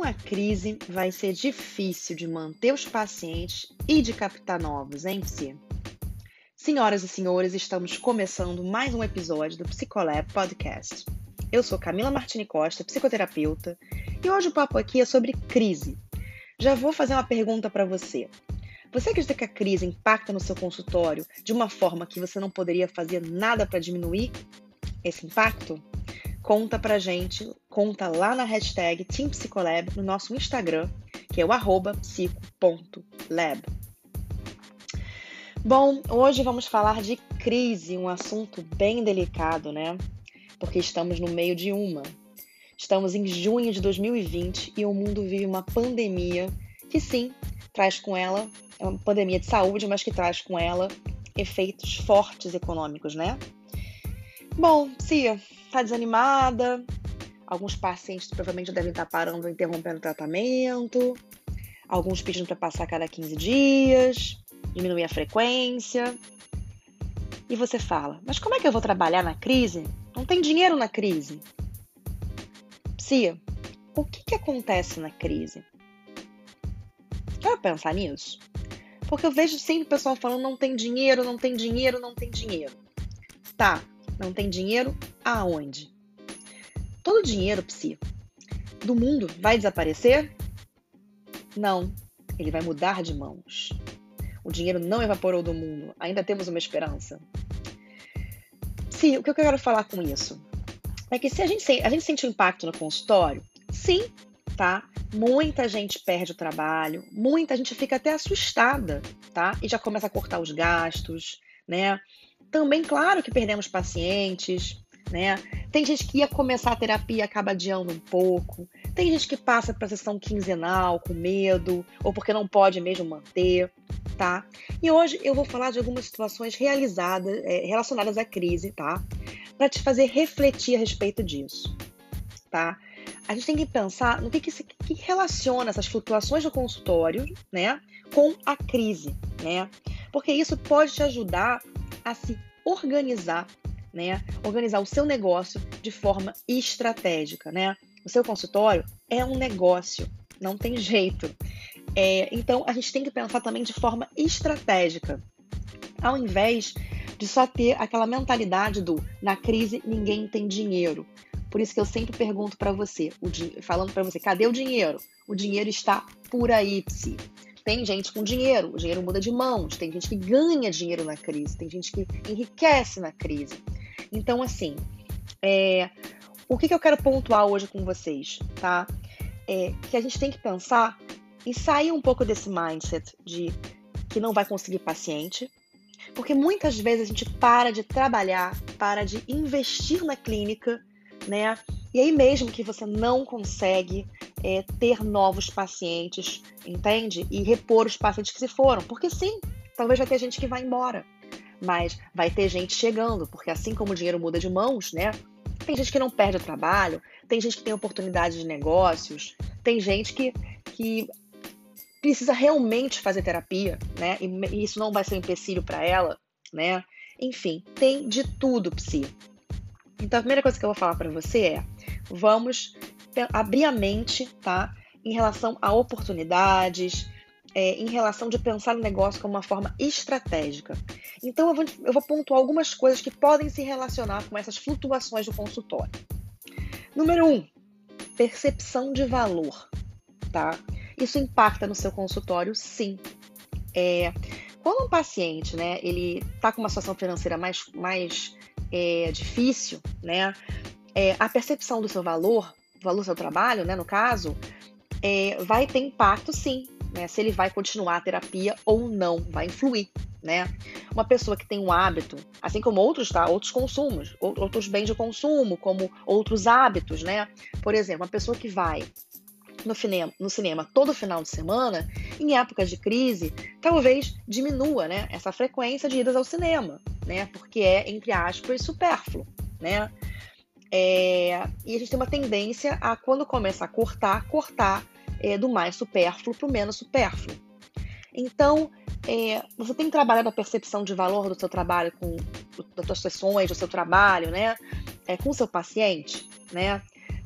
Com a crise, vai ser difícil de manter os pacientes e de captar novos, hein, Psi? Senhoras e senhores, estamos começando mais um episódio do Psicolab Podcast. Eu sou Camila Martini Costa, psicoterapeuta, e hoje o papo aqui é sobre crise. Já vou fazer uma pergunta para você. Você acredita que a crise impacta no seu consultório de uma forma que você não poderia fazer nada para diminuir esse impacto? Conta pra gente, conta lá na hashtag TeamPsicolab no nosso Instagram, que é o arroba psico.lab. Bom, hoje vamos falar de crise, um assunto bem delicado, né? Porque estamos no meio de uma. Estamos em junho de 2020 e o mundo vive uma pandemia que sim, traz com ela, é uma pandemia de saúde, mas que traz com ela efeitos fortes econômicos, né? Bom, Cia, tá desanimada. Alguns pacientes provavelmente devem estar parando ou interrompendo o tratamento. Alguns pedindo para passar a cada 15 dias, diminuir a frequência. E você fala: Mas como é que eu vou trabalhar na crise? Não tem dinheiro na crise. Cia, o que, que acontece na crise? Quer pensar nisso? Porque eu vejo sempre o pessoal falando: não tem dinheiro, não tem dinheiro, não tem dinheiro. Tá, não tem dinheiro aonde? Todo dinheiro, psi, do mundo vai desaparecer? Não, ele vai mudar de mãos. O dinheiro não evaporou do mundo, ainda temos uma esperança. Sim, o que eu quero falar com isso? É que se a gente, a gente sente um impacto no consultório, sim, tá? Muita gente perde o trabalho, muita gente fica até assustada, tá? E já começa a cortar os gastos, né? Também, claro que perdemos pacientes, né? Tem gente que ia começar a terapia e acaba adiando um pouco. Tem gente que passa para sessão quinzenal com medo, ou porque não pode mesmo manter, tá? E hoje eu vou falar de algumas situações realizadas, é, relacionadas à crise, tá? Para te fazer refletir a respeito disso, tá? A gente tem que pensar no que, que, se, que relaciona essas flutuações do consultório, né, com a crise, né? Porque isso pode te ajudar a se organizar, né? Organizar o seu negócio de forma estratégica, né? O seu consultório é um negócio, não tem jeito. É, então a gente tem que pensar também de forma estratégica, ao invés de só ter aquela mentalidade do na crise ninguém tem dinheiro. Por isso que eu sempre pergunto para você, falando para você, cadê o dinheiro? O dinheiro está por aí, psi. Tem gente com dinheiro, o dinheiro muda de mãos, tem gente que ganha dinheiro na crise, tem gente que enriquece na crise. Então, assim, é, o que, que eu quero pontuar hoje com vocês, tá? É que a gente tem que pensar em sair um pouco desse mindset de que não vai conseguir paciente, porque muitas vezes a gente para de trabalhar, para de investir na clínica, né? E aí mesmo que você não consegue é, ter novos pacientes, entende? E repor os pacientes que se foram. Porque sim, talvez vai ter gente que vai embora, mas vai ter gente chegando, porque assim como o dinheiro muda de mãos, né? Tem gente que não perde o trabalho, tem gente que tem oportunidade de negócios, tem gente que, que precisa realmente fazer terapia, né? E, e isso não vai ser um empecilho para ela, né? Enfim, tem de tudo, psi. Então a primeira coisa que eu vou falar para você é: vamos abrir a mente, tá? Em relação a oportunidades, é, em relação de pensar o negócio como uma forma estratégica. Então, eu vou, eu vou pontuar algumas coisas que podem se relacionar com essas flutuações do consultório. Número um, percepção de valor, tá? Isso impacta no seu consultório, sim. É, quando um paciente, né, ele tá com uma situação financeira mais, mais é, difícil, né, é, a percepção do seu valor valor do seu trabalho, né, no caso, é, vai ter impacto sim, né, se ele vai continuar a terapia ou não, vai influir, né? Uma pessoa que tem um hábito, assim como outros, tá? Outros consumos, outros bens de consumo, como outros hábitos, né? Por exemplo, uma pessoa que vai no cinema, no cinema todo final de semana, em épocas de crise, talvez diminua, né, essa frequência de idas ao cinema, né? Porque é entre aspas supérfluo, né? É, e a gente tem uma tendência a, quando começa a cortar, cortar é, do mais supérfluo para o menos supérfluo. Então, é, você tem trabalhado a percepção de valor do seu trabalho, com das suas sessões, do seu trabalho, né? É, com o seu paciente, né?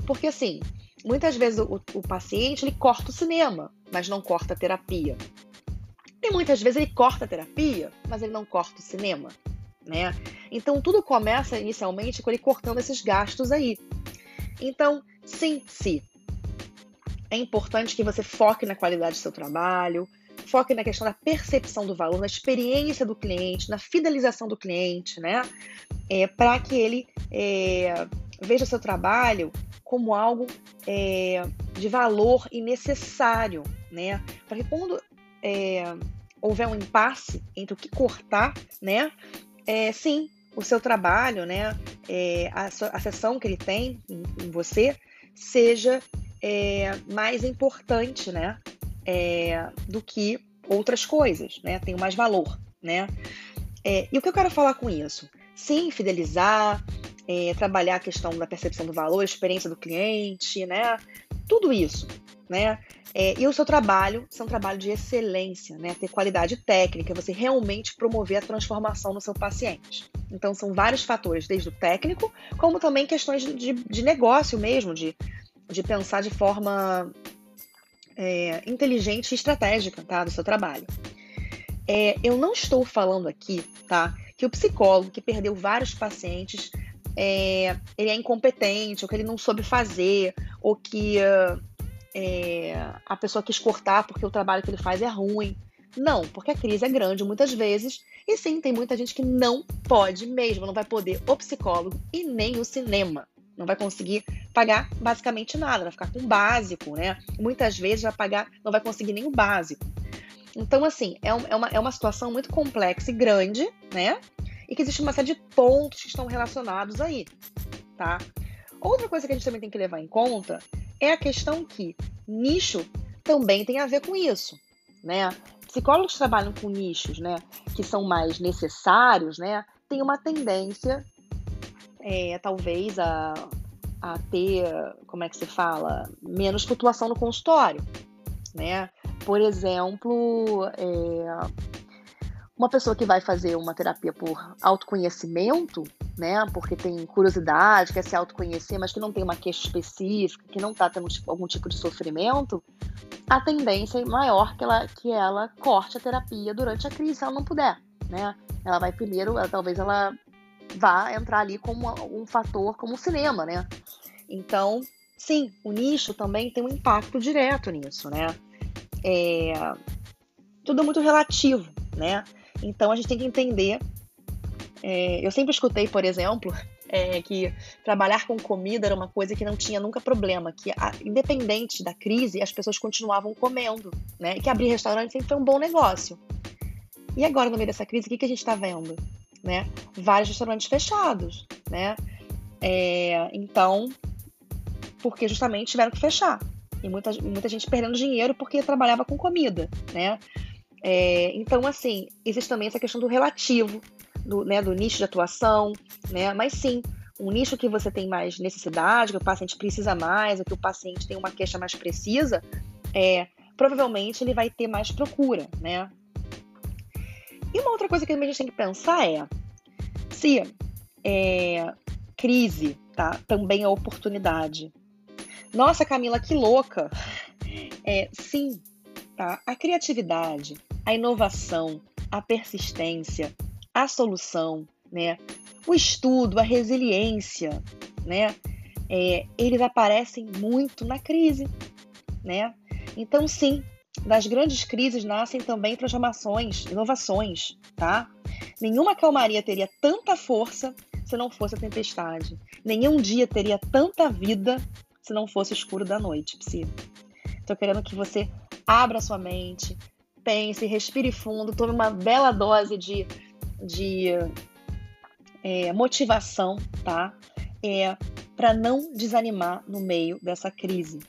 Porque assim, muitas vezes o, o paciente ele corta o cinema, mas não corta a terapia. E muitas vezes ele corta a terapia, mas ele não corta o cinema, né? Então tudo começa inicialmente com ele cortando esses gastos aí. Então, sim, sim. É importante que você foque na qualidade do seu trabalho, foque na questão da percepção do valor, na experiência do cliente, na fidelização do cliente, né? É, Para que ele é, veja seu trabalho como algo é, de valor e necessário, né? Para que quando é, houver um impasse entre o que cortar, né? É, sim, o seu trabalho, né? É, a, a sessão que ele tem em, em você seja é, mais importante, né? É, do que outras coisas, né? Tem mais valor, né? É, e o que eu quero falar com isso? Sim, fidelizar, é, trabalhar a questão da percepção do valor, experiência do cliente, né? Tudo isso, né? É, e o seu trabalho ser um trabalho de excelência, né? Ter qualidade técnica, você realmente promover a transformação no seu paciente. Então, são vários fatores, desde o técnico, como também questões de, de negócio mesmo, de, de pensar de forma é, inteligente e estratégica tá, do seu trabalho. É, eu não estou falando aqui tá, que o psicólogo que perdeu vários pacientes é, ele é incompetente, ou que ele não soube fazer, ou que uh, é, a pessoa quis cortar porque o trabalho que ele faz é ruim. Não, porque a crise é grande muitas vezes. E sim, tem muita gente que não pode mesmo, não vai poder o psicólogo e nem o cinema. Não vai conseguir pagar basicamente nada, vai ficar com o básico, né? Muitas vezes vai pagar, não vai conseguir nem o básico. Então, assim, é, é, uma, é uma situação muito complexa e grande, né? e que existe uma série de pontos que estão relacionados aí, tá? Outra coisa que a gente também tem que levar em conta é a questão que nicho também tem a ver com isso, né? Psicólogos que trabalham com nichos, né, que são mais necessários, né, tem uma tendência, é, talvez, a, a ter, como é que se fala, menos flutuação no consultório, né? Por exemplo, é, uma pessoa que vai fazer uma terapia por autoconhecimento, né, porque tem curiosidade, quer se autoconhecer, mas que não tem uma queixa específica, que não está tendo tipo, algum tipo de sofrimento, a tendência é maior que ela, que ela corte a terapia durante a crise, se ela não puder, né? Ela vai primeiro, ela, talvez ela vá entrar ali como um fator, como o cinema, né? Então, sim, o nicho também tem um impacto direto nisso, né? É, tudo muito relativo, né? Então a gente tem que entender. É, eu sempre escutei, por exemplo, é, que trabalhar com comida era uma coisa que não tinha nunca problema, que a, independente da crise, as pessoas continuavam comendo, né? E que abrir restaurante sempre foi um bom negócio. E agora, no meio dessa crise, o que, que a gente está vendo? Né? Vários restaurantes fechados, né? É, então, porque justamente tiveram que fechar. E muita, muita gente perdendo dinheiro porque trabalhava com comida, né? É, então, assim, existe também essa questão do relativo, do, né, do nicho de atuação, né? Mas sim, um nicho que você tem mais necessidade, que o paciente precisa mais, ou que o paciente tem uma queixa mais precisa, é, provavelmente ele vai ter mais procura, né? E uma outra coisa que a gente tem que pensar é se é, crise tá, também é oportunidade. Nossa, Camila, que louca! É, sim, tá? A criatividade, a inovação, a persistência, a solução, né? O estudo, a resiliência, né? É, eles aparecem muito na crise, né? Então, sim, das grandes crises nascem também transformações, inovações, tá? Nenhuma calmaria teria tanta força se não fosse a tempestade. Nenhum dia teria tanta vida se não fosse o escuro da noite, Psi. Estou querendo que você abra sua mente, pense, respire fundo, tome uma bela dose de, de é, motivação, tá? É, para não desanimar no meio dessa crise,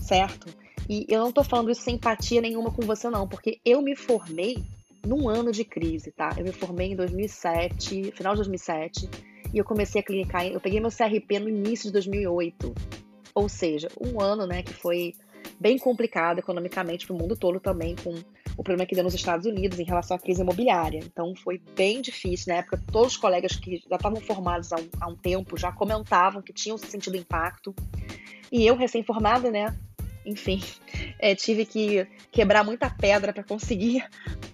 certo? E eu não tô falando isso sem empatia nenhuma com você, não, porque eu me formei num ano de crise, tá? Eu me formei em 2007, final de 2007, e eu comecei a clinicar, eu peguei meu CRP no início de 2008. Ou seja, um ano, né, que foi bem complicado economicamente para o mundo todo também, com o problema que deu nos Estados Unidos em relação à crise imobiliária. Então foi bem difícil. Na época, todos os colegas que já estavam formados há um, há um tempo já comentavam que tinham sentido impacto. E eu, recém-formada, né? Enfim, é, tive que quebrar muita pedra para conseguir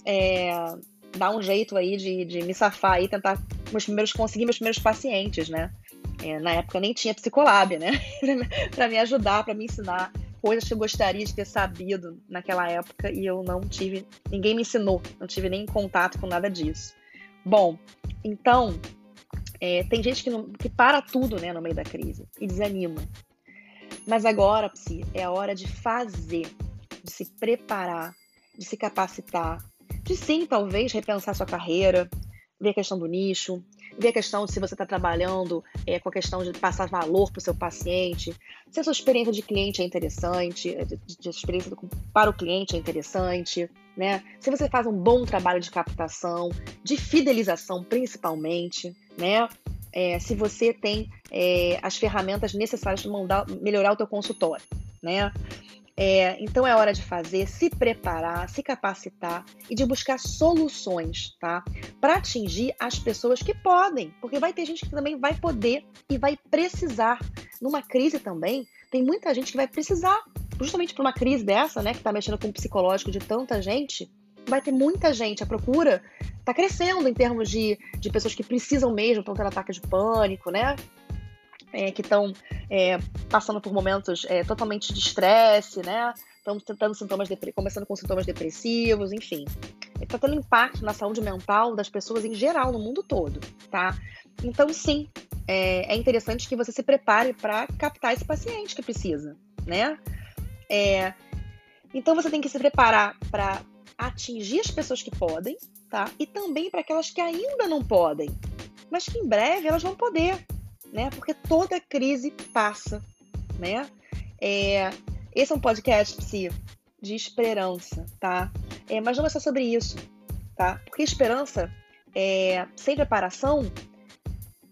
é, dar um jeito aí de, de me safar e tentar meus primeiros, conseguir meus primeiros pacientes, né? É, na época nem tinha psicolab, né? para me ajudar, para me ensinar coisas que eu gostaria de ter sabido naquela época e eu não tive, ninguém me ensinou, não tive nem contato com nada disso. Bom, então, é, tem gente que, não, que para tudo né, no meio da crise e desanima. Mas agora, Psi, é a hora de fazer, de se preparar, de se capacitar, de sim, talvez, repensar sua carreira, ver a questão do nicho, ver a questão de se você está trabalhando é, com a questão de passar valor para o seu paciente, se a sua experiência de cliente é interessante, é, de, de experiência do, para o cliente é interessante, né? Se você faz um bom trabalho de captação, de fidelização principalmente, né? É, se você tem é, as ferramentas necessárias para melhorar o teu consultório, né? É, então é hora de fazer, se preparar, se capacitar e de buscar soluções, tá? Para atingir as pessoas que podem, porque vai ter gente que também vai poder e vai precisar. Numa crise também, tem muita gente que vai precisar, justamente por uma crise dessa, né, que está mexendo com o psicológico de tanta gente, vai ter muita gente. A procura está crescendo em termos de, de pessoas que precisam mesmo, estão tendo ataque de pânico, né? É, que estão é, passando por momentos é, totalmente de estresse, né? Estão tentando sintomas começando com sintomas depressivos, enfim. Está tendo impacto na saúde mental das pessoas em geral, no mundo todo, tá? Então, sim, é, é interessante que você se prepare para captar esse paciente que precisa, né? É, então, você tem que se preparar para atingir as pessoas que podem, tá? E também para aquelas que ainda não podem, mas que em breve elas vão poder, né? Porque toda crise passa, né? É, esse é um podcast psi, de esperança, tá? É, mas não é só sobre isso, tá? Porque esperança, é, sem preparação,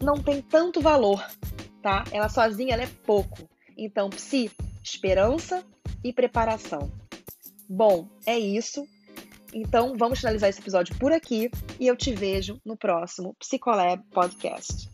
não tem tanto valor, tá? Ela sozinha ela é pouco. Então, psi, esperança e preparação. Bom, é isso. Então, vamos finalizar esse episódio por aqui e eu te vejo no próximo Psicolab Podcast.